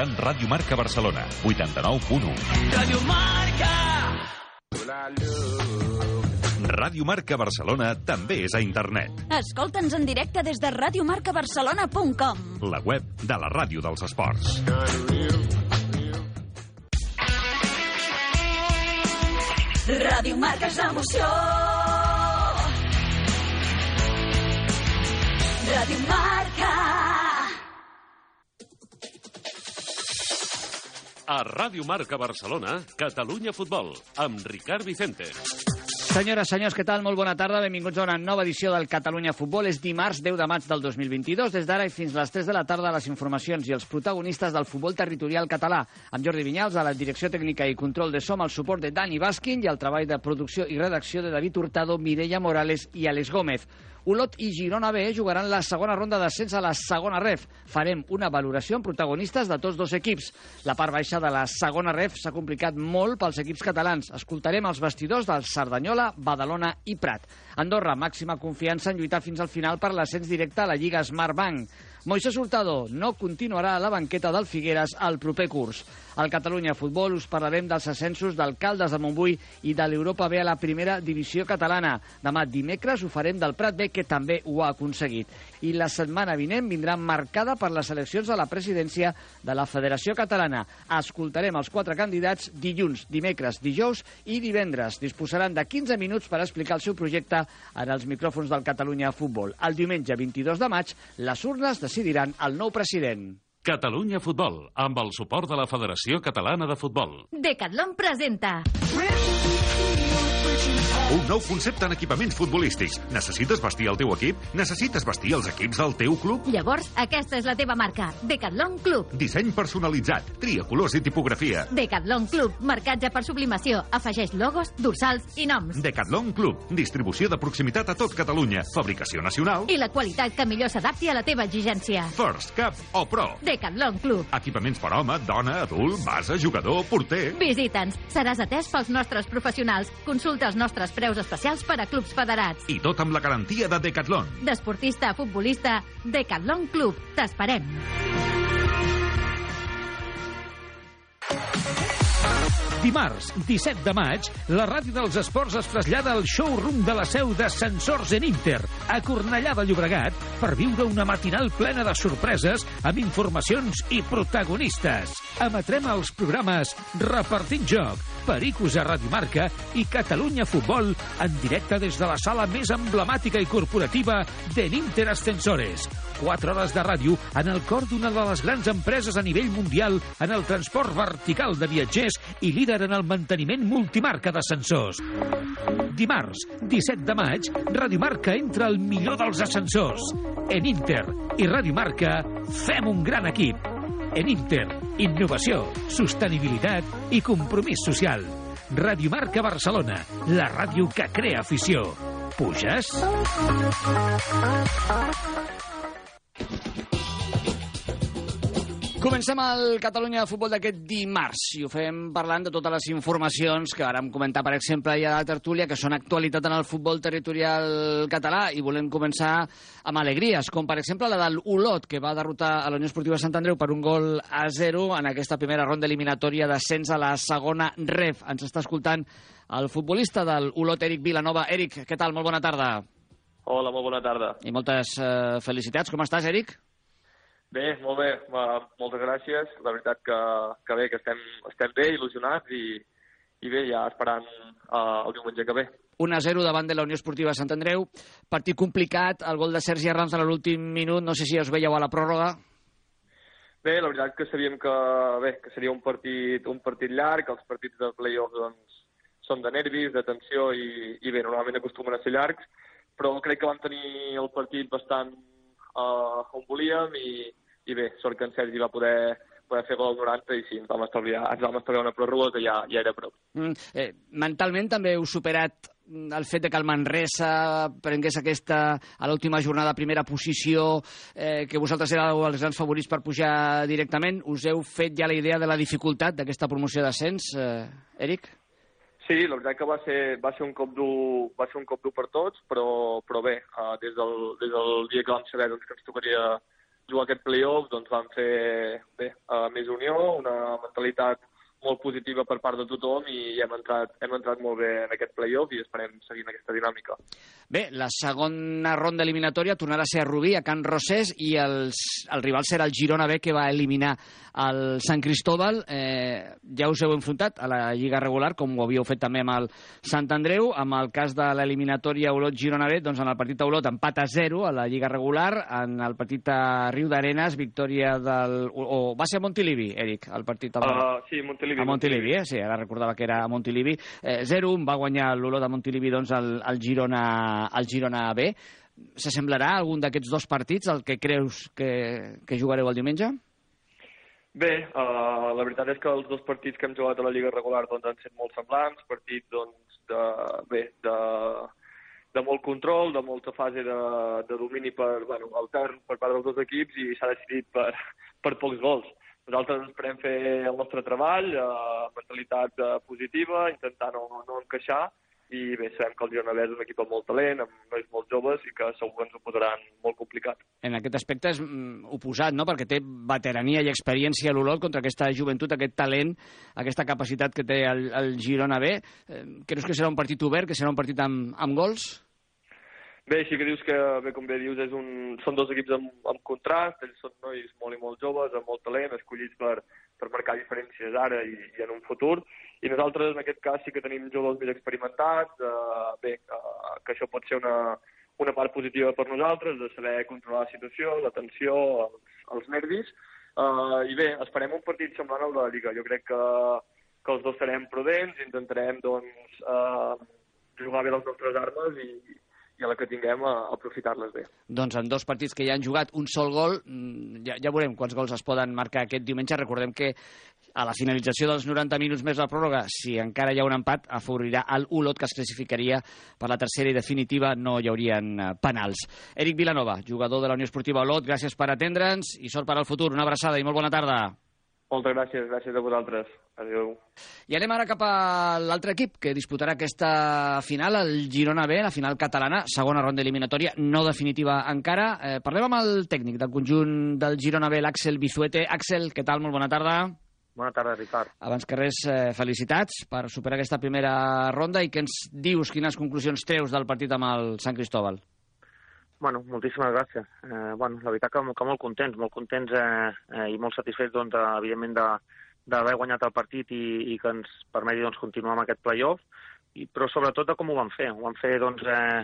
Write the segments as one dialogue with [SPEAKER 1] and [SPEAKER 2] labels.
[SPEAKER 1] escoltant Ràdio Marca Barcelona, 89.1.
[SPEAKER 2] Radio Marca.
[SPEAKER 1] Ràdio Marca Barcelona també és a internet.
[SPEAKER 3] Escolta'ns en directe des de radiomarcabarcelona.com.
[SPEAKER 1] La web de la ràdio dels esports.
[SPEAKER 3] Ràdio Marca és l'emoció. Ràdio Marca.
[SPEAKER 4] A Ràdio Marca Barcelona, Catalunya Futbol, amb Ricard Vicente.
[SPEAKER 5] Senyores, senyors, què tal? Molt bona tarda. Benvinguts a una nova edició del Catalunya Futbol. És dimarts 10 de maig del 2022. Des d'ara i fins les 3 de la tarda, les informacions i els protagonistes del futbol territorial català. Amb Jordi Vinyals, a la direcció tècnica i control de som, el suport de Dani Baskin i el treball de producció i redacció de David Hurtado, Mireia Morales i Alex Gómez. Olot i Girona B jugaran la segona ronda d'ascens a la segona ref. Farem una valoració amb protagonistes de tots dos equips. La part baixa de la segona ref s'ha complicat molt pels equips catalans. Escoltarem els vestidors del Cerdanyola, Badalona i Prat. Andorra, màxima confiança en lluitar fins al final per l'ascens directe a la Lliga Smartbank. Moisés Hurtado no continuarà a la banqueta del Figueres al proper curs. Al Catalunya Futbol us parlarem dels ascensos del Caldes de Montbui i de l'Europa B a la primera divisió catalana. Demà dimecres ho farem del Prat B, que també ho ha aconseguit. I la setmana vinent vindrà marcada per les eleccions a la presidència de la Federació Catalana. Escoltarem els quatre candidats dilluns, dimecres, dijous i divendres. Disposaran de 15 minuts per explicar el seu projecte en els micròfons del Catalunya Futbol. El diumenge 22 de maig, les urnes decidiran el nou president.
[SPEAKER 4] Catalunya Futbol, amb el suport de la Federació Catalana de Futbol.
[SPEAKER 6] Decathlon presenta
[SPEAKER 1] Un nou concepte en equipaments futbolístics. Necessites vestir el teu equip? Necessites vestir els equips del teu club?
[SPEAKER 6] Llavors, aquesta és la teva marca. Decathlon Club.
[SPEAKER 1] Disseny personalitzat, tria colors i tipografia.
[SPEAKER 6] Decathlon Club. Marcatge per sublimació. Afegeix logos, dorsals i noms.
[SPEAKER 1] Decathlon Club, distribució de proximitat a tot Catalunya, fabricació nacional,
[SPEAKER 6] I la qualitat que millor s'adapti a la teva exigència.
[SPEAKER 1] First Cup o Pro.
[SPEAKER 6] Decathlon Club.
[SPEAKER 1] Equipaments per home, dona, adult, base, jugador, porter.
[SPEAKER 6] Visita'ns. Seràs atès pels nostres professionals. Consulta els nostres preus especials per a clubs federats.
[SPEAKER 1] I tot amb la garantia de Decathlon.
[SPEAKER 6] D'esportista a futbolista, Decathlon Club. T'esperem.
[SPEAKER 7] Dimarts, 17 de maig, la ràdio dels esports es trasllada al showroom de la seu de Sensors en Inter, a Cornellà de Llobregat, per viure una matinal plena de sorpreses amb informacions i protagonistes. Emetrem els programes Repartint Joc, Pericos a Ràdio Marca i Catalunya Futbol en directe des de la sala més emblemàtica i corporativa de Ninter Ascensores. 4 hores de ràdio en el cor d'una de les grans empreses a nivell mundial en el transport vertical de viatgers i líder en el manteniment multimarca d'ascensors. Dimarts, 17 de maig, Ràdio Marca entra al millor dels ascensors. En Inter i Ràdio Marca fem un gran equip. En Inter, innovació, sostenibilitat i compromís social. Ràdio Marca Barcelona, la ràdio que crea afició. Puges?
[SPEAKER 5] Comencem el Catalunya de Futbol d'aquest dimarts i ho fem parlant de totes les informacions que vàrem comentar, per exemple, ja a la tertúlia, que són actualitat en el futbol territorial català i volem començar amb alegries, com per exemple la del Olot, que va derrotar a la Unió Esportiva Sant Andreu per un gol a 0 en aquesta primera ronda eliminatòria d'ascens a la segona ref. Ens està escoltant el futbolista del Olot, Eric Vilanova. Eric, què tal? Molt bona tarda.
[SPEAKER 8] Hola, molt bona tarda.
[SPEAKER 5] I moltes eh, felicitats. Com estàs, Eric?
[SPEAKER 8] Bé, molt bé, uh, moltes gràcies. La veritat que, que bé, que estem, estem bé, il·lusionats i, i bé, ja esperant uh, el diumenge que ve.
[SPEAKER 5] 1-0 davant de la Unió Esportiva Sant Andreu. Partit complicat, el gol de Sergi Arranz a l'últim minut, no sé si us veieu a la pròrroga.
[SPEAKER 8] Bé, la veritat que sabíem que, bé, que seria un partit, un partit llarg, els partits de play-off doncs, són de nervis, de tensió i, i bé, normalment acostumen a ser llargs, però crec que vam tenir el partit bastant uh, on volíem i, i bé, sort que en Sergi va poder, poder fer gol al 90 i sí, ens vam estalviar, ens vam estalviar una pròrroga que ja, ja era prou.
[SPEAKER 5] Mm, eh, mentalment també heu superat el fet de que el Manresa prengués aquesta, a l'última jornada, primera posició, eh, que vosaltres éreu els grans favorits per pujar directament. Us heu fet ja la idea de la dificultat d'aquesta promoció d'ascens, eh, Eric?
[SPEAKER 8] Sí, la veritat que va ser, va ser un cop dur, va ser un cop dur per tots, però, però bé, uh, des, del, des del dia que vam saber doncs, que ens tocaria jugar aquest play-off doncs vam fer bé, uh, més unió, una mentalitat molt positiva per part de tothom i hem entrat, hem entrat molt bé en aquest play-off i esperem seguir en aquesta dinàmica.
[SPEAKER 5] Bé, la segona ronda eliminatòria tornarà a ser a Rubí, a Can Rosés, i els, el rival serà el Girona B, que va eliminar el Sant Cristóbal. Eh, ja us heu enfrontat a la Lliga regular, com ho havíeu fet també amb el Sant Andreu. Amb el cas de l'eliminatòria Olot-Girona B, doncs en el partit a Olot empat a 0 a la Lliga regular, en el partit a Riu d'Arenes, victòria del... O, o va ser a Montilivi, Eric, el partit a
[SPEAKER 8] Uh, sí, Montilivi.
[SPEAKER 5] A Montilivi, eh? sí, ara recordava que era a Montilivi. Eh, 0-1 va guanyar l'Olot de Montilivi doncs, el, el, Girona, el Girona B. S'assemblarà algun d'aquests dos partits el que creus que, que jugareu el diumenge?
[SPEAKER 8] Bé, uh, la veritat és que els dos partits que hem jugat a la Lliga regular doncs, han estat molt semblants, partits doncs, de, bé, de, de molt control, de molta fase de, de domini per, bueno, altern per part dels dos equips i s'ha decidit per, per pocs gols. Nosaltres esperem fer el nostre treball, eh, mentalitat eh, positiva, intentar no, no encaixar, i bé, sabem que el Girona B és un equip amb molt talent, amb nois molt joves i que segur que ens ho posaran molt complicat.
[SPEAKER 5] En aquest aspecte és mm, oposat, no?, perquè té veterania i experiència a l'Olot contra aquesta joventut, aquest talent, aquesta capacitat que té el, el Girona B. Eh, creus que serà un partit obert, que serà un partit amb, amb gols?
[SPEAKER 8] Bé, sí que dius que, bé, com bé dius, és un, són dos equips amb, amb contrast, ells són nois molt i molt joves, amb molt talent, escollits per, per marcar diferències ara i, i en un futur, i nosaltres en aquest cas sí que tenim jugadors més experimentats, eh, bé, eh, que això pot ser una, una part positiva per nosaltres, de saber controlar la situació, la tensió, els, els nervis, eh, i bé, esperem un partit semblant al de la Lliga. Jo crec que, que els dos serem prudents, intentarem doncs, eh, jugar bé les nostres armes i, i a la que tinguem a, a aprofitar-les bé.
[SPEAKER 5] Doncs en dos partits que ja han jugat un sol gol, mm, ja, ja veurem quants gols es poden marcar aquest diumenge. Recordem que a la finalització dels 90 minuts més la pròrroga, si encara hi ha un empat, afavorirà el Olot, que es classificaria per la tercera i definitiva, no hi haurien eh, penals. Eric Vilanova, jugador de la Unió Esportiva Olot, gràcies per atendre'ns i sort per al futur. Una abraçada i molt bona tarda.
[SPEAKER 8] Moltes gràcies, gràcies a vosaltres. Adéu.
[SPEAKER 5] I anem ara cap a l'altre equip que disputarà aquesta final, el Girona B, la final catalana, segona ronda eliminatòria, no definitiva encara. Eh, parlem amb el tècnic del conjunt del Girona B, l'Àxel Bizuete. Àxel, què tal? Molt bona tarda.
[SPEAKER 2] Bona tarda, Ricard.
[SPEAKER 5] Abans que res, eh, felicitats per superar aquesta primera ronda i que ens dius quines conclusions treus del partit amb el Sant Cristóbal.
[SPEAKER 2] Bueno, moltíssimes gràcies. Eh, bueno, la veritat que, que molt contents, molt contents eh, eh, i molt satisfets, doncs, de, evidentment, de, d'haver guanyat el partit i, i que ens permeti doncs, continuar amb aquest play-off, i, però sobretot de com ho van fer. Ho van fer doncs, eh,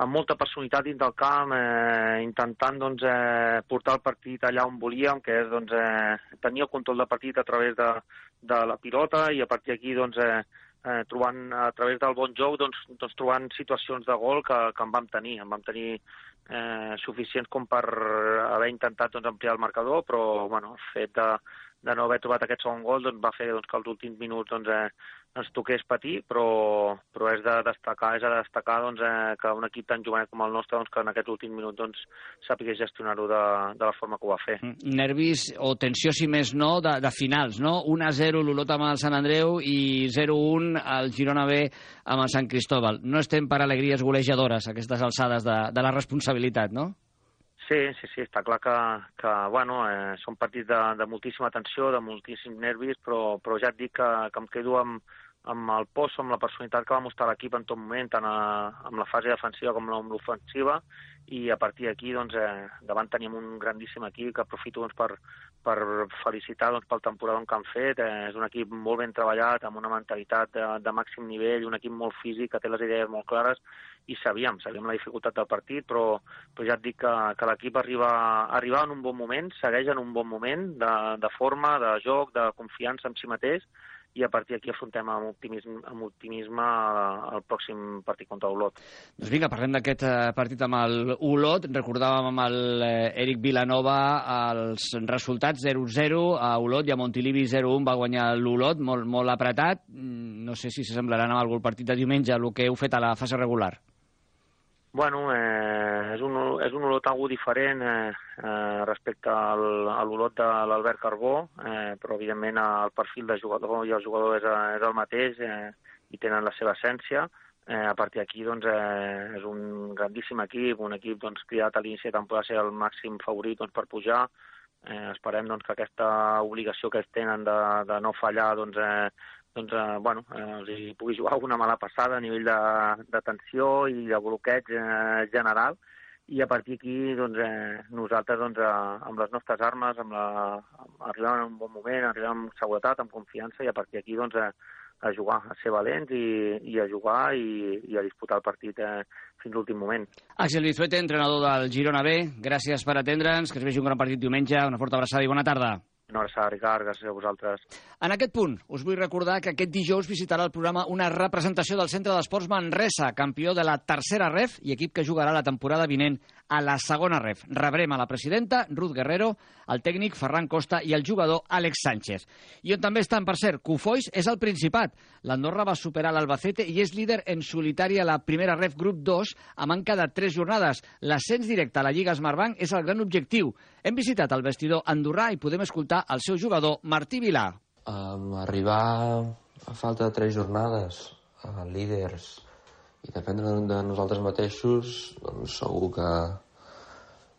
[SPEAKER 2] amb molta personalitat dins del camp, eh, intentant doncs, eh, portar el partit allà on volíem, que és doncs, eh, tenir el control del partit a través de, de la pilota i a partir d'aquí doncs, eh, eh, trobant a través del bon joc doncs, doncs trobant situacions de gol que, que en vam tenir. En vam tenir eh, suficients com per haver intentat doncs, ampliar el marcador, però bueno, el fet de, de no haver trobat aquest segon gol doncs, va fer doncs, que els últims minuts doncs, eh, ens toqués patir, però, però és de destacar, és de destacar doncs, eh, que un equip tan jovent com el nostre doncs, que en aquests últims minuts doncs, sàpiga gestionar-ho de, de la forma que ho va fer.
[SPEAKER 5] Nervis o tensió, si més no, de, de finals, no? 1-0 l'Olot amb el Sant Andreu i 0-1 el Girona B amb el Sant Cristóbal. No estem per alegries golejadores aquestes alçades de, de la responsabilitat, no?
[SPEAKER 2] Sí, sí, sí, està clar que, que bueno, eh, són partits de, de moltíssima tensió, de moltíssims nervis, però, però ja et dic que, que em quedo amb, amb el post, amb la personalitat que va mostrar l'equip en tot moment, tant a, amb la fase defensiva com amb l'ofensiva, i a partir d'aquí, doncs, eh, davant tenim un grandíssim equip que aprofito doncs, per, per felicitar doncs, pel temporada que han fet. Eh, és un equip molt ben treballat, amb una mentalitat de, de màxim nivell, un equip molt físic, que té les idees molt clares, i sabíem, sabíem la dificultat del partit, però, però ja et dic que, que l'equip arriba, arriba en un bon moment, segueix en un bon moment de, de forma, de joc, de confiança en si mateix, i a partir d'aquí afrontem amb optimisme, amb optimisme el pròxim partit contra Olot.
[SPEAKER 5] Doncs vinga, parlem d'aquest eh, partit amb el Olot. Recordàvem amb el eh, Eric Vilanova els resultats 0-0 a Olot i a Montilivi 0-1 va guanyar l'Olot, molt, molt apretat. Mm, No sé si s'assemblaran amb algun partit de diumenge el que heu fet a la fase regular.
[SPEAKER 2] Bueno, eh, és, un, és un olot algú diferent eh, eh, respecte al, a l'olot de l'Albert Carbó, eh, però evidentment el perfil de jugador i el jugador és, és el mateix eh, i tenen la seva essència. Eh, a partir d'aquí doncs, eh, és un grandíssim equip, un equip doncs, criat a l'inici de ser el màxim favorit doncs, per pujar. Eh, esperem doncs, que aquesta obligació que tenen de, de no fallar doncs, eh, doncs, eh, bueno, eh, els hi pugui jugar una mala passada a nivell de, de tensió i de bloqueig eh, general i a partir d'aquí doncs, eh, nosaltres doncs, eh, amb les nostres armes amb la, arribem en un bon moment, arribem amb seguretat, amb confiança i a partir d'aquí doncs, eh, a jugar, a ser valents i, i a jugar i, i a disputar el partit eh, fins l'últim moment.
[SPEAKER 5] Axel Bizuete, entrenador del Girona B, gràcies per atendre'ns, que es vegi un gran partit diumenge, una forta abraçada i bona tarda.
[SPEAKER 2] Una abraçada, Ricard, gràcies a vosaltres.
[SPEAKER 5] En aquest punt, us vull recordar que aquest dijous visitarà el programa una representació del Centre d'Esports Manresa, campió de la tercera ref i equip que jugarà la temporada vinent a la segona ref. Rebrem a la presidenta, Ruth Guerrero, el tècnic Ferran Costa i el jugador Àlex Sánchez. I on també estan, per cert, Cofois és el Principat. L'Andorra va superar l'Albacete i és líder en solitari a la primera ref grup 2 a manca de tres jornades. L'ascens directe a la Lliga Smartbank és el gran objectiu. Hem visitat el vestidor andorrà i podem escoltar el seu jugador Martí Vilà.
[SPEAKER 9] Um, arribar a falta de tres jornades a líders i dependre de nosaltres mateixos, doncs segur que,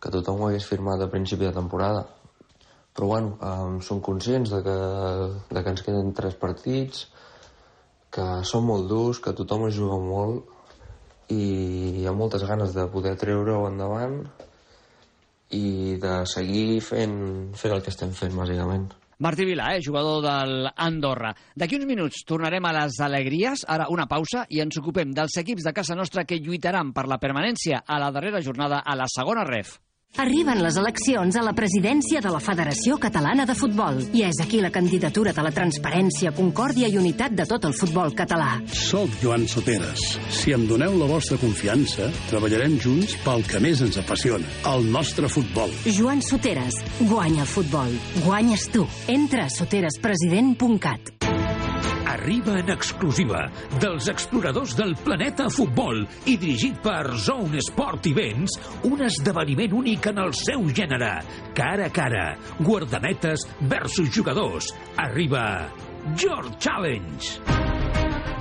[SPEAKER 9] que tothom ho hagués firmat a principi de temporada. Però bueno, um, som conscients de que, de que ens queden tres partits, que són molt durs, que tothom es juga molt i hi ha moltes ganes de poder treure-ho endavant i de seguir fent, fent el que estem fent, bàsicament.
[SPEAKER 5] Martí Vilà, eh, jugador del Andorra. D'aquí uns minuts tornarem a les alegries, ara una pausa, i ens ocupem dels equips de casa nostra que lluitaran per la permanència a la darrera jornada a la segona ref.
[SPEAKER 10] Arriben les eleccions a la presidència de la Federació Catalana de Futbol i és aquí la candidatura de la transparència, concòrdia i unitat de tot el futbol català.
[SPEAKER 11] Soc Joan Soteres. Si em doneu la vostra confiança, treballarem junts pel que més ens apassiona, el nostre futbol.
[SPEAKER 10] Joan Soteres, guanya el futbol. Guanyes tu. Entra a soterespresident.cat.
[SPEAKER 7] Arriba en exclusiva dels exploradors del planeta futbol i dirigit per Zone Sport Events, un esdeveniment únic en el seu gènere. Cara a cara, guardametes versus jugadors. Arriba George Challenge.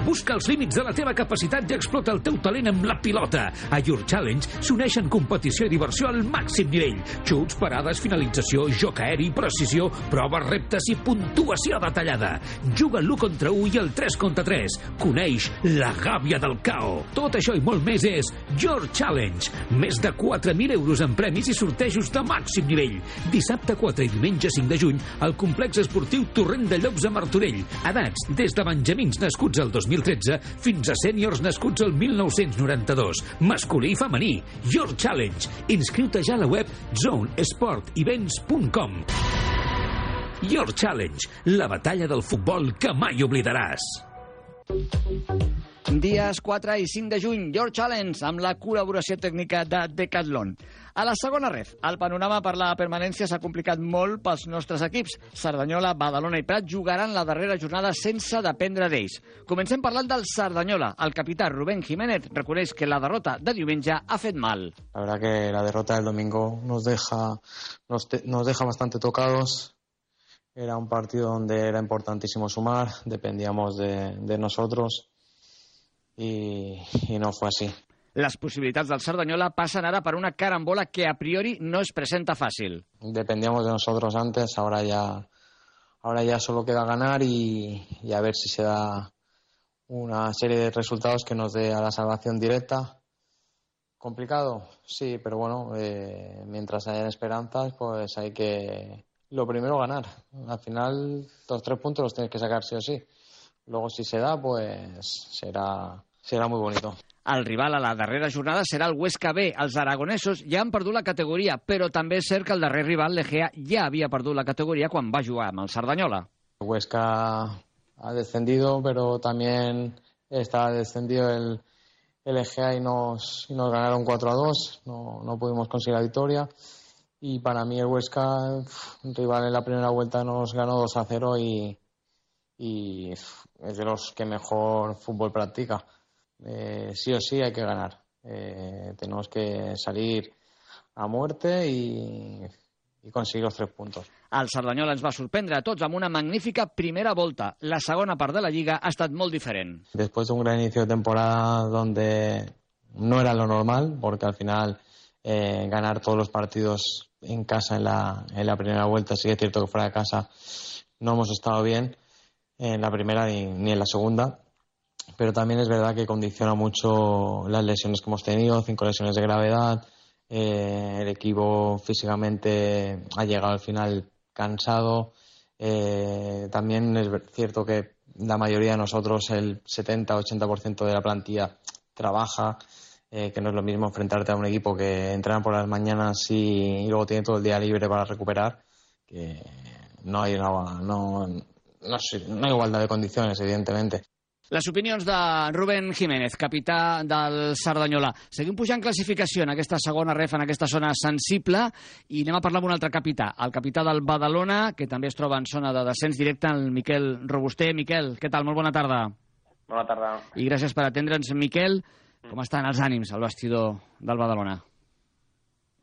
[SPEAKER 7] Busca els límits de la teva capacitat i explota el teu talent amb la pilota. A Your Challenge s'uneixen competició i diversió al màxim nivell. Xuts, parades, finalització, joc aeri, precisió, proves, reptes i puntuació detallada. Juga l'1 contra 1 i el 3 contra 3. Coneix la gàbia del cao. Tot això i molt més és Your Challenge. Més de 4.000 euros en premis i sortejos de màxim nivell. Dissabte 4 i diumenge 5 de juny al complex esportiu Torrent de Llops a Martorell. Edats des de benjamins nascuts al 2013 fins a sèniors nascuts al 1992. Masculí i femení. Your Challenge. Inscriu-te ja a la web zonesportevents.com. Your Challenge, la batalla del futbol que mai oblidaràs.
[SPEAKER 5] Dies 4 i 5 de juny, Your Challenge, amb la col·laboració tècnica de Decathlon. A la segona ref, el panorama per la permanència s'ha complicat molt pels nostres equips. Cerdanyola, Badalona i Prat jugaran la darrera jornada sense dependre d'ells. Comencem parlant del Cerdanyola. El capità Rubén Jiménez reconeix que la derrota de diumenge ha fet mal.
[SPEAKER 12] La verdad que la derrota del domingo nos deja, nos, te- nos deja bastante tocados. Era un partido donde era importantísimo sumar, dependíamos de, de nosotros y, y no fue así.
[SPEAKER 5] Les possibilitats del Cerdanyola passen ara per una carambola que a priori no es presenta fàcil.
[SPEAKER 12] Dependíamos de nosotros antes, ahora ya, ahora ya solo queda ganar y, y a ver si se da una serie de resultados que nos dé a la salvación directa. Complicado, sí, pero bueno, eh, mientras hayan esperanzas, pues hay que, lo primero, ganar. Al final, los tres puntos los tienes que sacar sí o sí. Luego, si se da, pues será, será muy bonito.
[SPEAKER 5] El rival a la darrera jornada serà el Huesca B. Els aragonesos ja han perdut la categoria, però també és cert que el darrer rival, l'Egea, ja havia perdut la categoria quan va jugar amb el Cerdanyola.
[SPEAKER 12] Huesca ha descendido, pero también está descendido el, el Egea y nos, y nos ganaron 4 a 2. No, no pudimos conseguir la victoria. Y para mí el Huesca, un rival en la primera vuelta, nos ganó 2 a 0 y, y es de los que mejor fútbol practica. Eh, sí o sí hay que ganar. Eh, tenemos que salir a muerte y, y conseguir los tres puntos.
[SPEAKER 5] El Cerdanyola ens va sorprendre a tots amb una magnífica primera volta. La segona part de la Lliga ha estat molt diferent.
[SPEAKER 12] Después de un gran inicio de temporada donde no era lo normal, porque al final eh, ganar todos los partidos en casa en la, en la primera vuelta, sí que es cierto que fuera de casa no hemos estado bien en la primera ni, ni en la segunda, pero también es verdad que condiciona mucho las lesiones que hemos tenido, cinco lesiones de gravedad, eh, el equipo físicamente ha llegado al final cansado, eh, también es cierto que la mayoría de nosotros, el 70-80% de la plantilla, trabaja, eh, que no es lo mismo enfrentarte a un equipo que entrena por las mañanas y, luego tiene todo el día libre para recuperar, que no hay, una, no, no hay igualdad de condiciones, evidentemente.
[SPEAKER 5] Les opinions de Rubén Jiménez, capità del Cerdanyola. Seguim pujant classificació en aquesta segona ref, en aquesta zona sensible, i anem a parlar amb un altre capità, el capità del Badalona, que també es troba en zona de descens directe, el Miquel Robuster. Miquel, què tal? Molt bona tarda.
[SPEAKER 13] Bona tarda.
[SPEAKER 5] I gràcies per atendre'ns, Miquel. Com estan els ànims al vestidor del Badalona?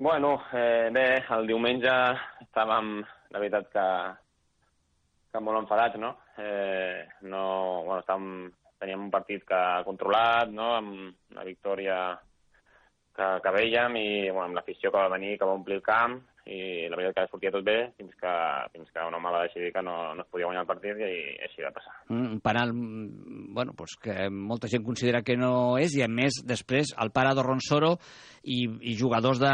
[SPEAKER 13] Bueno, eh, bé, el diumenge estàvem, la veritat que, que molt enfadats, no? Eh, no, bueno, estàvem, teníem un partit que controlat, no?, amb una victòria que, que veiem i bueno, amb l'afició que va venir, que va omplir el camp, i la veritat que sortia tot bé fins que, fins que un home va decidir que no, no es podia guanyar el partit i, i així va passar.
[SPEAKER 5] Un penal, mm, bueno, pues que molta gent considera que no és i a més després el pare d'Orronsoro i, i jugadors de...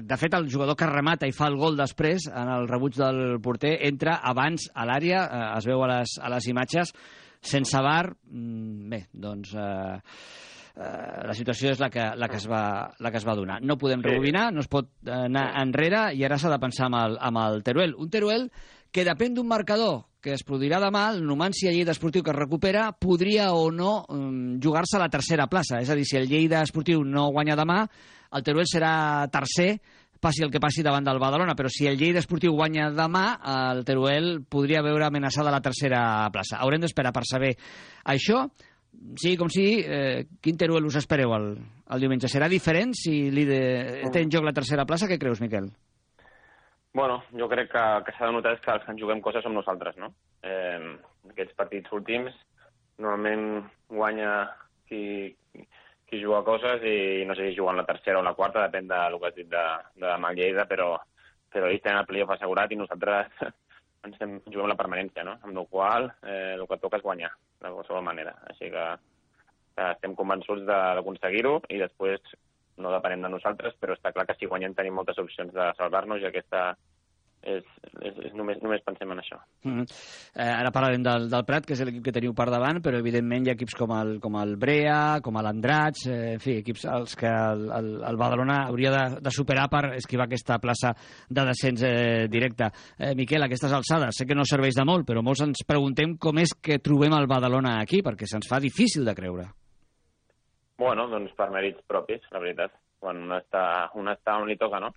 [SPEAKER 5] De fet, el jugador que remata i fa el gol després en el rebuig del porter entra abans a l'àrea, eh, es veu a les, a les imatges, sense bar, mm, bé, doncs... Eh, la situació és la que, la, que es va, la que es va donar. No podem sí. rebobinar, no es pot eh, anar enrere i ara s'ha de pensar amb el, amb el Teruel. Un Teruel que depèn d'un marcador que es produirà demà, el Numancia Lleida Esportiu que es recupera, podria o no um, jugar-se a la tercera plaça. És a dir, si el Lleida Esportiu no guanya demà, el Teruel serà tercer, passi el que passi davant del Badalona, però si el Lleida Esportiu guanya demà, el Teruel podria veure amenaçada la tercera plaça. Haurem d'esperar per saber això sí, com sí, eh, quin Teruel us espereu el, el diumenge? Serà diferent si líder té en joc la tercera plaça? Què creus, Miquel?
[SPEAKER 13] Bueno, jo crec que que s'ha de notar és que els que ens juguem coses som nosaltres, no? Eh, aquests partits últims normalment guanya qui, qui juga coses i no sé si juguen la tercera o la quarta, depèn del que has dit de, de demà Lleida, però, però ells tenen el playoff assegurat i nosaltres ens hem, juguem la permanència, no? Amb la qual eh, el que toca és guanyar de qualsevol manera. Així que, que estem convençuts d'aconseguir-ho i després no depenem de nosaltres, però està clar que si guanyem tenim moltes opcions de salvar-nos i aquesta és, és, és només, només pensem en això.
[SPEAKER 5] Mm -hmm. eh, ara parlarem del, del Prat, que és l'equip que teniu per davant, però evidentment hi ha equips com el, com el Brea, com l'Andrats, eh, en fi, equips als que el, el, el Badalona hauria de, de superar per esquivar aquesta plaça de descens eh, directe. Eh, Miquel, aquestes alçades, sé que no serveix de molt, però molts ens preguntem com és que trobem el Badalona aquí, perquè se'ns fa difícil de creure.
[SPEAKER 13] Bueno, doncs per mèrits propis, la veritat. Quan un està, un està on li toca, no?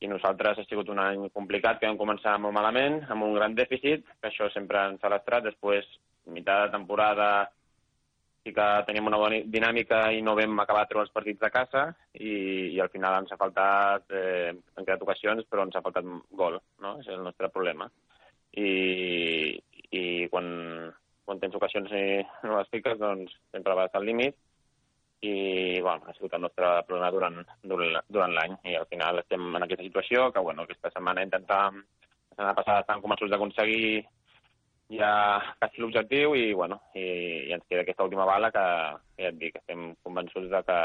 [SPEAKER 13] I nosaltres ha sigut un any complicat, que vam començar molt malament, amb un gran dèficit, que això sempre ens ha lastrat. Després, mitjà de temporada, sí que teníem una bona dinàmica i no vam acabar treure els partits de casa i, i al final ens ha faltat, eh, en quedat ocasions, però ens ha faltat gol, no? És el nostre problema. I, i quan, quan tens ocasions i no les fiques, doncs sempre vas al límit i bueno, ha sigut el nostre problema durant, durant, l'any. I al final estem en aquesta situació que bueno, aquesta setmana intentàvem la setmana passada estàvem començats d'aconseguir ja quasi l'objectiu i, bueno, i, i ens queda aquesta última bala que ja et dic, estem convençuts de que,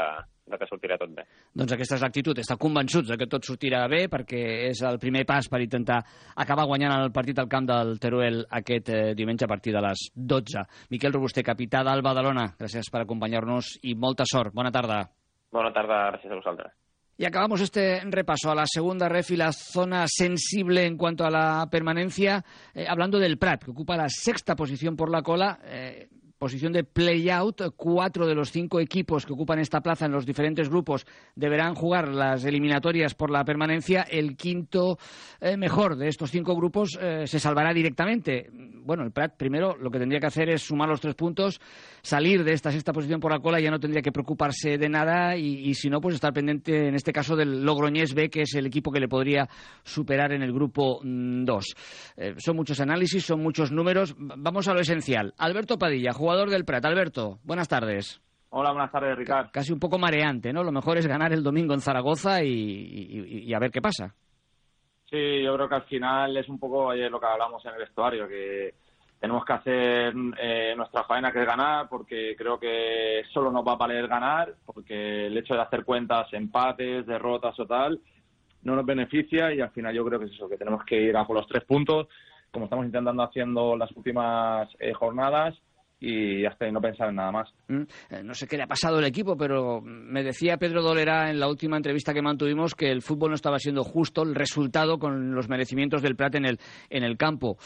[SPEAKER 13] de que sortirà tot bé.
[SPEAKER 5] Doncs aquesta és l'actitud, estar convençuts de que tot sortirà bé perquè és el primer pas per intentar acabar guanyant el partit al camp del Teruel aquest eh, diumenge a partir de les 12. Miquel Robuster, capità del Badalona, gràcies per acompanyar-nos i molta sort. Bona tarda.
[SPEAKER 13] Bona tarda, gràcies a vosaltres.
[SPEAKER 5] Y acabamos este repaso a la segunda ref y la zona sensible en cuanto a la permanencia, eh, hablando del Prat, que ocupa la sexta posición por la cola. Eh, posición de play-out. Cuatro de los cinco equipos que ocupan esta plaza en los diferentes grupos deberán jugar las eliminatorias por la permanencia. El quinto eh, mejor de estos cinco grupos eh, se salvará directamente. Bueno, el Prat primero lo que tendría que hacer es sumar los tres puntos, salir de esta sexta posición por la cola, ya no tendría que preocuparse de nada y, si no, pues estar pendiente en este caso del Logroñés B, que es el equipo que le podría superar en el grupo 2. Mm, eh, son muchos análisis, son muchos números. Vamos a lo esencial. Alberto Padilla, jugador del Prat. Alberto, buenas tardes.
[SPEAKER 14] Hola, buenas tardes, Ricardo.
[SPEAKER 5] Casi un poco mareante, ¿no? Lo mejor es ganar el domingo en Zaragoza y, y, y a ver qué pasa.
[SPEAKER 14] Sí, yo creo que al final es un poco ayer lo que hablamos en el vestuario, que tenemos que hacer eh, nuestra faena que es ganar, porque creo que solo nos va a valer ganar, porque el hecho de hacer cuentas, empates, derrotas o tal, no nos beneficia y al final yo creo que es eso, que tenemos que ir a por los tres puntos, como estamos intentando haciendo las últimas eh, jornadas y hasta ahí no pensar en nada más.
[SPEAKER 5] Mm, eh, no sé qué le ha pasado al equipo, pero me decía Pedro Dolera en la última entrevista que mantuvimos que el fútbol no estaba siendo justo el resultado con los merecimientos del Prat en el, en el campo.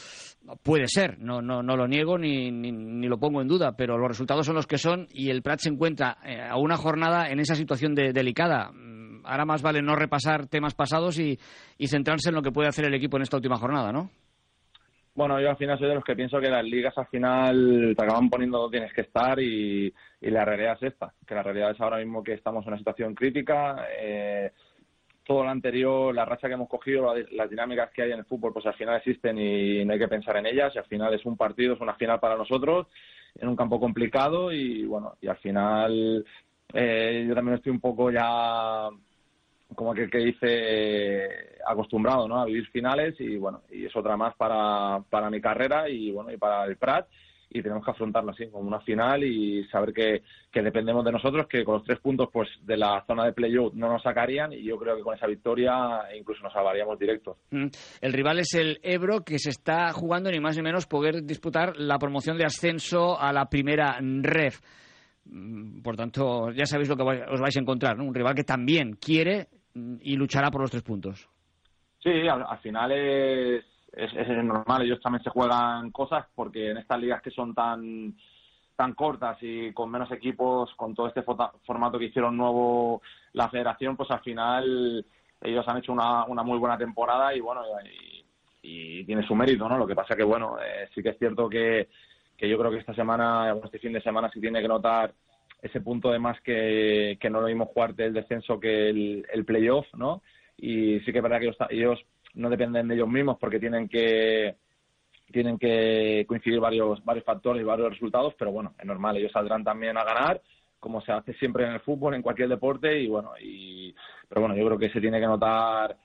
[SPEAKER 5] Puede ser, no, no, no lo niego ni, ni, ni, lo pongo en duda, pero los resultados son los que son y el Prat se encuentra eh, a una jornada en esa situación de, delicada. Mm, ahora más vale no repasar temas pasados y, y centrarse en lo que puede hacer el equipo en esta última jornada, ¿no?
[SPEAKER 14] Bueno, yo al final soy de los que pienso que las ligas al final te acaban poniendo donde tienes que estar y, la realidad es esta, que la realidad es ahora mismo que estamos en una situación crítica. Eh, todo lo anterior, la racha que hemos cogido, las dinámicas que hay en el fútbol, pues al final existen y no hay que pensar en ellas. Y al final es un partido, es una final para nosotros, en un campo complicado y bueno, y al final eh, yo también estoy un poco ya como aquel que dice acostumbrado ¿no? a vivir finales y bueno y es otra más para, para mi carrera y bueno y para el Prat y tenemos que afrontarlo así como una final y saber que, que dependemos de nosotros que con los tres puntos pues de la zona de playoff no nos sacarían y yo creo que con esa victoria incluso nos salvaríamos directos
[SPEAKER 5] mm. el rival es el Ebro que se está jugando ni más ni menos poder disputar la promoción de ascenso a la primera ref mm, por tanto, ya sabéis lo que os vais a encontrar. Un rival que también quiere y luchará por los tres puntos.
[SPEAKER 14] Sí, al, al final es, es, es, normal, ellos también se juegan cosas porque en estas ligas que son tan tan cortas y con menos equipos, con todo este formato que hicieron nuevo la federación, pues al final ellos han hecho una, una muy buena temporada y bueno, y, y tiene su mérito, ¿no? Lo que pasa que bueno, eh, sí que es cierto que, que yo creo que esta semana, este fin de semana, sí tiene que notar ese punto de más que, que no lo mismo jugarte el descenso que el, el playoff, ¿no? Y sí que es verdad que ellos, ellos no dependen de ellos mismos porque tienen que tienen que coincidir varios varios factores y varios resultados, pero bueno, es normal, ellos saldrán también a ganar como se hace siempre en el fútbol, en cualquier deporte y bueno, y pero bueno, yo creo que se tiene que notar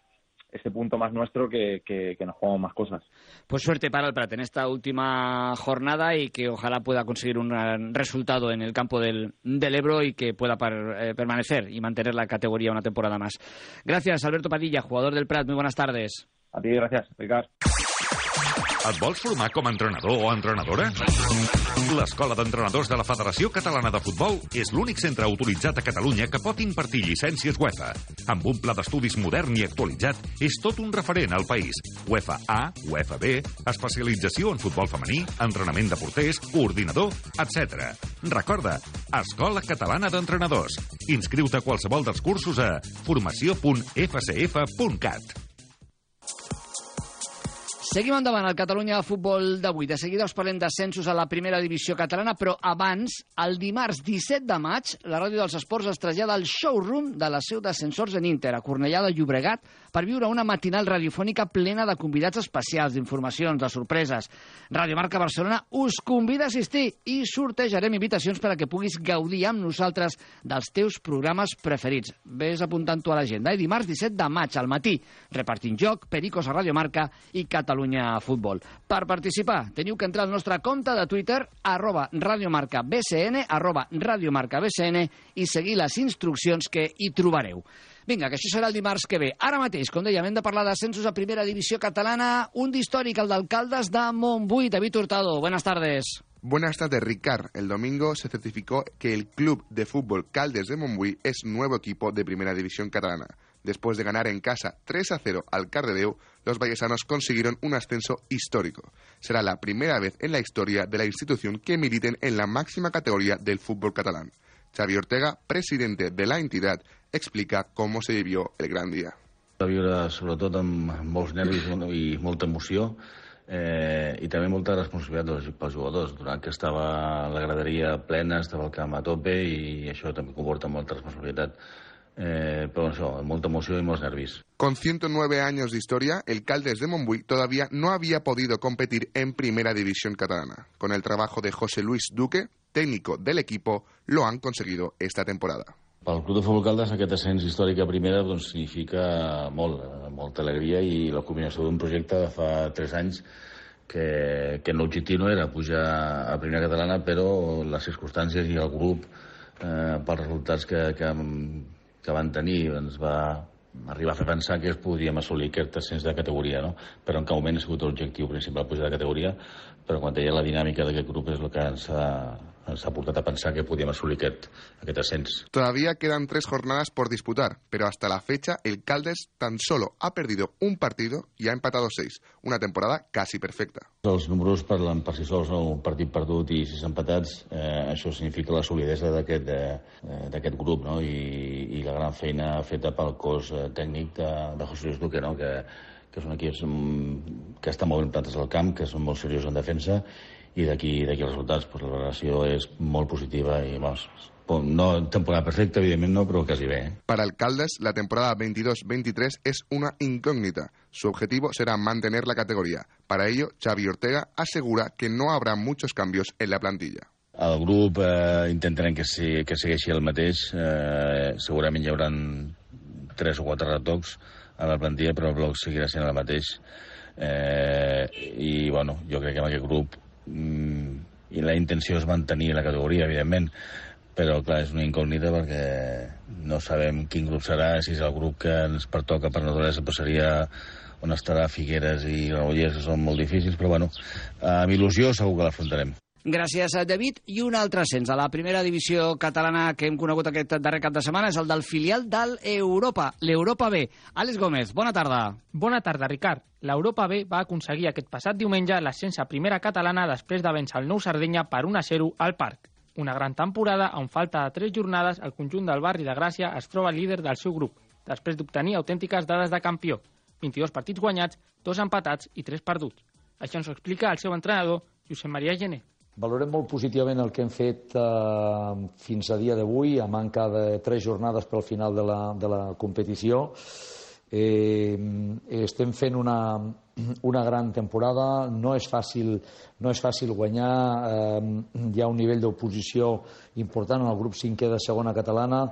[SPEAKER 14] este punto más nuestro que, que, que, nos jugamos más cosas.
[SPEAKER 5] Pues suerte para el Prat en esta última jornada y que ojalá pueda conseguir un resultado en el campo del, del Ebro y que pueda par, eh, permanecer y mantener la categoría una temporada más. Gracias, Alberto Padilla, jugador del Prat. Muy buenas tardes.
[SPEAKER 14] A ti, gracias, Ricard.
[SPEAKER 1] Et vols formar com a entrenador o entrenadora? L'Escola d'Entrenadors de la Federació Catalana de Futbol és l'únic centre autoritzat a Catalunya que pot impartir llicències UEFA. Amb un pla d'estudis modern i actualitzat, és tot un referent al país. UEFA A, UEFA B, especialització en futbol femení, entrenament de porters, coordinador, etc. Recorda, Escola Catalana d'Entrenadors. Inscriu-te a qualsevol dels cursos a formació.fcf.cat.
[SPEAKER 5] Seguim endavant al Catalunya de Futbol d'avui. De seguida us parlem d'ascensos a la primera divisió catalana, però abans, el dimarts 17 de maig, la Ràdio dels Esports es trasllada al showroom de la seu d'ascensors en Inter, a Cornellà de Llobregat, per viure una matinal radiofònica plena de convidats especials, d'informacions, de sorpreses. Radio Marca Barcelona us convida a assistir i sortejarem invitacions per a que puguis gaudir amb nosaltres dels teus programes preferits. Ves apuntant-ho a l'agenda. Eh? Dimarts 17 de maig al matí, repartint joc, Pericos a Radio Marca i Catalunya Futbol. Per participar, teniu que entrar al nostre compte de Twitter, arroba radiomarcabcn, arroba radiomarcabcn, i seguir les instruccions que hi trobareu. Vinga, que això serà el dimarts que ve. Ara mateix, com dèiem, hem de parlar d'ascensos a primera divisió catalana. Un d'històric, el d'alcaldes de Montbui. David Hurtado, buenas tardes.
[SPEAKER 15] Buenas tardes, Ricard. El domingo se certificó que el club de fútbol Caldes de Montbui es nuevo equipo de primera división catalana. Después de ganar en casa 3 a 0 al Cardedeu, los vallesanos consiguieron un ascenso histórico. Será la primera vez en la historia de la institución que militen en la máxima categoría del fútbol catalán. Xavi Ortega, presidente de la entidad, explica cómo se vivió el gran día.
[SPEAKER 16] Va viure sobretot amb molts nervis i molta emoció eh, i també molta responsabilitat pels jugadors. Durant que estava la graderia plena, estava el camp a tope i això també comporta molta responsabilitat. Eh, pero eso, mucha emoción y muchos nervios.
[SPEAKER 15] Con 109 años de historia, el Caldes de Montbui todavía no había podido competir en Primera División Catalana. Con el trabajo de José Luis Duque, técnico del equipo, lo han conseguido esta temporada.
[SPEAKER 16] Pel Club de Futbol Caldes aquest ascens històric a primera doncs, significa molt, molta alegria i la combinació d'un projecte de fa 3 anys que, que l'objectiu no era pujar a primera catalana però les circumstàncies i el grup eh, pels resultats que, que, que van tenir ens va arribar a fer pensar que es podríem assolir aquest ascens de categoria, no? però en cap moment ha sigut l'objectiu principal pujar de categoria, però quan deia la dinàmica d'aquest grup és el que ens ha, ens ha portat a pensar que podíem assolir aquest, aquest ascens.
[SPEAKER 15] Todavía quedan tres jornadas por disputar, pero hasta la fecha el Caldes tan solo ha perdido un partido y ha empatado seis. Una temporada casi perfecta.
[SPEAKER 16] Els números parlen per si sols, no? un partit perdut i sis empatats, eh, això significa la solidesa d'aquest d'aquest grup no? I, i la gran feina feta pel cos eh, tècnic de, de José Luis Duque, no? que, que és un equip que està molt ben plantes al camp, que són molt seriosos en defensa i d'aquí d'aquí els resultats pues, la relació és molt positiva i vamos, no temporada perfecta, evidentment no, però quasi bé. ¿eh?
[SPEAKER 15] Para el Caldes, la temporada 22-23 es una incógnita. Su objetivo será mantener la categoría. Para ello, Xavi Ortega asegura que no habrá muchos cambios en la plantilla.
[SPEAKER 16] El grup eh, intentarem que, si, que segueixi el mateix. Eh, segurament hi haurà tres o quatre retocs a la plantilla, però el bloc seguirà sent el mateix. Eh, I, bueno, jo crec que amb aquest grup i la intenció és mantenir la categoria, evidentment, però clar, és una incògnita perquè no sabem quin grup serà, si és el grup que ens pertoca per naturalesa, però seria on estarà Figueres i Granollers, que són molt difícils, però bueno, amb il·lusió segur que l'afrontarem.
[SPEAKER 5] Gràcies, David. I un altre ascens a la primera divisió catalana que hem conegut aquest darrer cap de setmana és el del filial del Europa, l'Europa B. Àlex Gómez, bona tarda.
[SPEAKER 17] Bona tarda, Ricard. L'Europa B va aconseguir aquest passat diumenge l'ascens a primera catalana després de vèncer el Nou Sardenya per 1 a 0 al Parc. Una gran temporada on falta de tres jornades el conjunt del barri de Gràcia es troba líder del seu grup, després d'obtenir autèntiques dades de campió. 22 partits guanyats, dos empatats i tres perduts. Això ens ho explica el seu entrenador, Josep Maria Gené.
[SPEAKER 18] Valorem molt positivament el que hem fet eh, fins a dia d'avui, a manca de tres jornades pel final de la, de la competició. Eh, estem fent una, una gran temporada, no és fàcil, no és fàcil guanyar, eh, hi ha un nivell d'oposició important en el grup cinquè de segona catalana,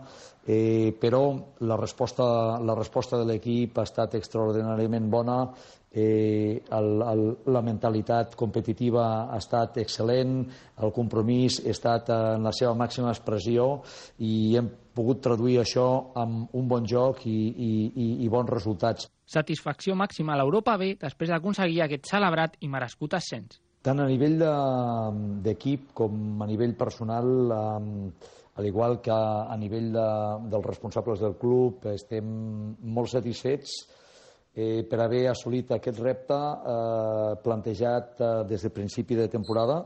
[SPEAKER 18] eh, però la resposta, la resposta de l'equip ha estat extraordinàriament bona eh, el, el, la mentalitat competitiva ha estat excel·lent, el compromís ha estat en la seva màxima expressió i hem pogut traduir això amb un bon joc i, i, i, i bons resultats.
[SPEAKER 17] Satisfacció màxima a l'Europa B després d'aconseguir aquest celebrat i merescut ascens.
[SPEAKER 18] Tant a nivell d'equip de, com a nivell personal, eh, al igual que a nivell de, dels responsables del club, estem molt satisfets eh, per haver assolit aquest repte eh, plantejat eh, des del principi de temporada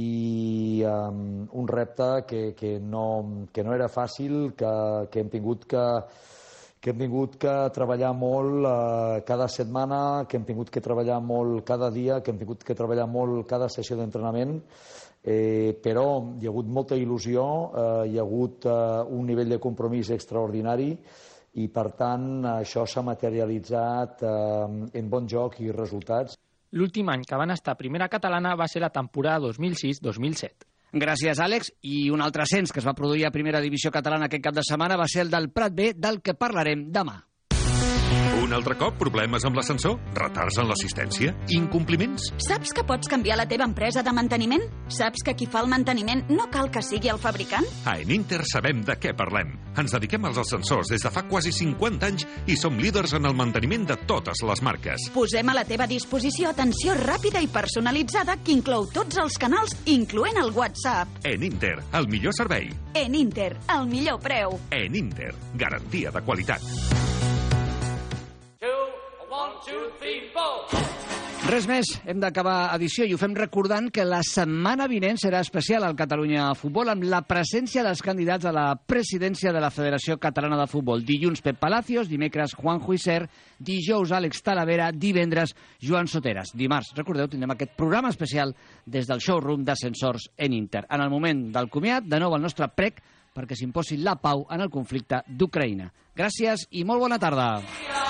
[SPEAKER 18] i eh, un repte que, que, no, que no era fàcil, que, que hem tingut que, que hem tingut que treballar molt eh, cada setmana, que hem tingut que treballar molt cada dia, que hem tingut que treballar molt cada sessió d'entrenament, eh, però hi ha hagut molta il·lusió, eh, hi ha hagut eh, un nivell de compromís extraordinari i, per tant, això s'ha materialitzat eh, en bon joc i resultats.
[SPEAKER 17] L'últim any que van estar a primera catalana va ser la temporada 2006-2007.
[SPEAKER 5] Gràcies, Àlex. I un altre ascens que es va produir a primera divisió catalana aquest cap de setmana va ser el del Prat B, del que parlarem demà.
[SPEAKER 1] Un altre cop problemes amb l'ascensor? Retards en l'assistència? Incompliments?
[SPEAKER 3] Saps que pots canviar la teva empresa de manteniment? Saps que qui fa el manteniment no cal que sigui el fabricant?
[SPEAKER 1] A Eninter sabem de què parlem. Ens dediquem als ascensors des de fa quasi 50 anys i som líders en el manteniment de totes les marques.
[SPEAKER 3] Posem a la teva disposició atenció ràpida i personalitzada que inclou tots els canals, incloent el WhatsApp.
[SPEAKER 1] Eninter, el millor servei.
[SPEAKER 3] Eninter, el millor preu.
[SPEAKER 1] Eninter, garantia de qualitat.
[SPEAKER 5] Res més, hem d'acabar edició i ho fem recordant que la setmana vinent serà especial al Catalunya Futbol amb la presència dels candidats a la presidència de la Federació Catalana de Futbol. Dilluns Pep Palacios, dimecres Juan Juicer, dijous Àlex Talavera, divendres Joan Soteras. Dimarts, recordeu, tindrem aquest programa especial des del showroom d'ascensors en Inter. En el moment del comiat, de nou el nostre prec perquè s'imposi la pau en el conflicte d'Ucraïna. Gràcies i molt bona tarda.